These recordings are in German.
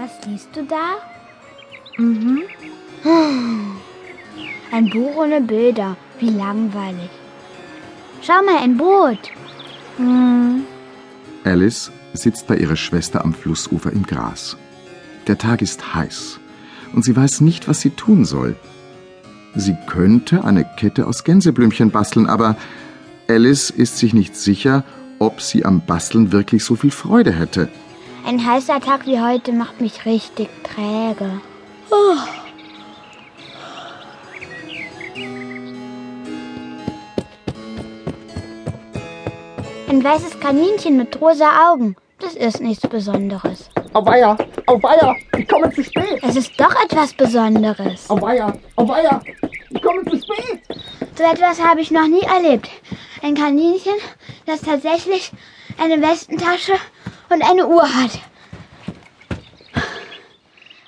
Was liest du da? Mhm. Ein Buch ohne Bilder. Wie langweilig. Schau mal, ein Boot. Hm. Alice sitzt bei ihrer Schwester am Flussufer im Gras. Der Tag ist heiß und sie weiß nicht, was sie tun soll. Sie könnte eine Kette aus Gänseblümchen basteln, aber Alice ist sich nicht sicher, ob sie am Basteln wirklich so viel Freude hätte. Ein heißer Tag wie heute macht mich richtig träge. Oh. Ein weißes Kaninchen mit rosa Augen. Das ist nichts Besonderes. Auweia, auweia, ich komme zu spät. Es ist doch etwas Besonderes. Auweia, auweia, ich komme zu spät. So etwas habe ich noch nie erlebt. Ein Kaninchen, das tatsächlich eine Westentasche und eine Uhr hat.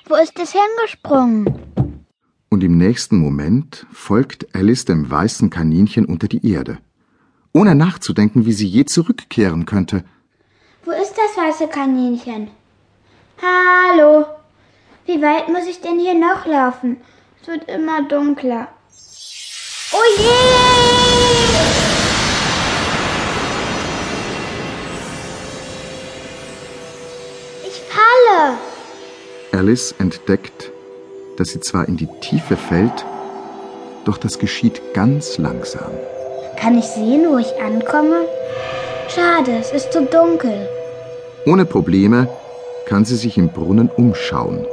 Wo ist es hingesprungen? Und im nächsten Moment folgt Alice dem weißen Kaninchen unter die Erde ohne nachzudenken, wie sie je zurückkehren könnte. Wo ist das weiße Kaninchen? Hallo. Wie weit muss ich denn hier noch laufen? Es wird immer dunkler. Oh je! Ich falle. Alice entdeckt, dass sie zwar in die Tiefe fällt, doch das geschieht ganz langsam. Kann ich sehen, wo ich ankomme? Schade, es ist zu dunkel. Ohne Probleme kann sie sich im Brunnen umschauen.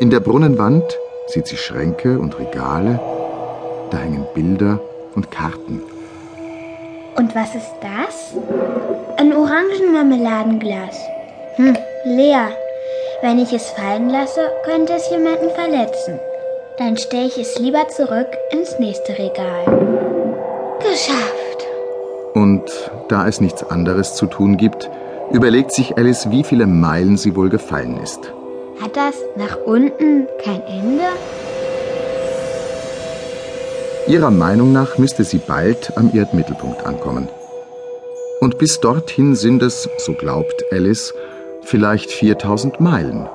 In der Brunnenwand sieht sie Schränke und Regale, da hängen Bilder und Karten. Und was ist das? Ein Orangenmarmeladenglas. Hm, leer. Wenn ich es fallen lasse, könnte es jemanden verletzen. Dann stelle ich es lieber zurück ins nächste Regal. Geschafft. Und da es nichts anderes zu tun gibt, überlegt sich Alice, wie viele Meilen sie wohl gefallen ist. Hat das nach unten kein Ende? Ihrer Meinung nach müsste sie bald am Erdmittelpunkt ankommen. Und bis dorthin sind es, so glaubt Alice, vielleicht 4000 Meilen.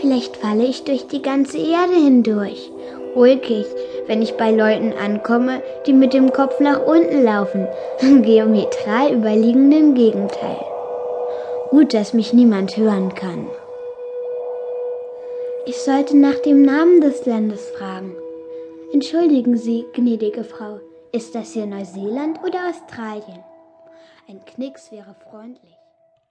Vielleicht falle ich durch die ganze Erde hindurch. Ulkig, wenn ich bei Leuten ankomme, die mit dem Kopf nach unten laufen, geometral überliegend im Gegenteil. Gut, dass mich niemand hören kann. Ich sollte nach dem Namen des Landes fragen. Entschuldigen Sie, gnädige Frau, ist das hier Neuseeland oder Australien? Ein Knicks wäre freundlich.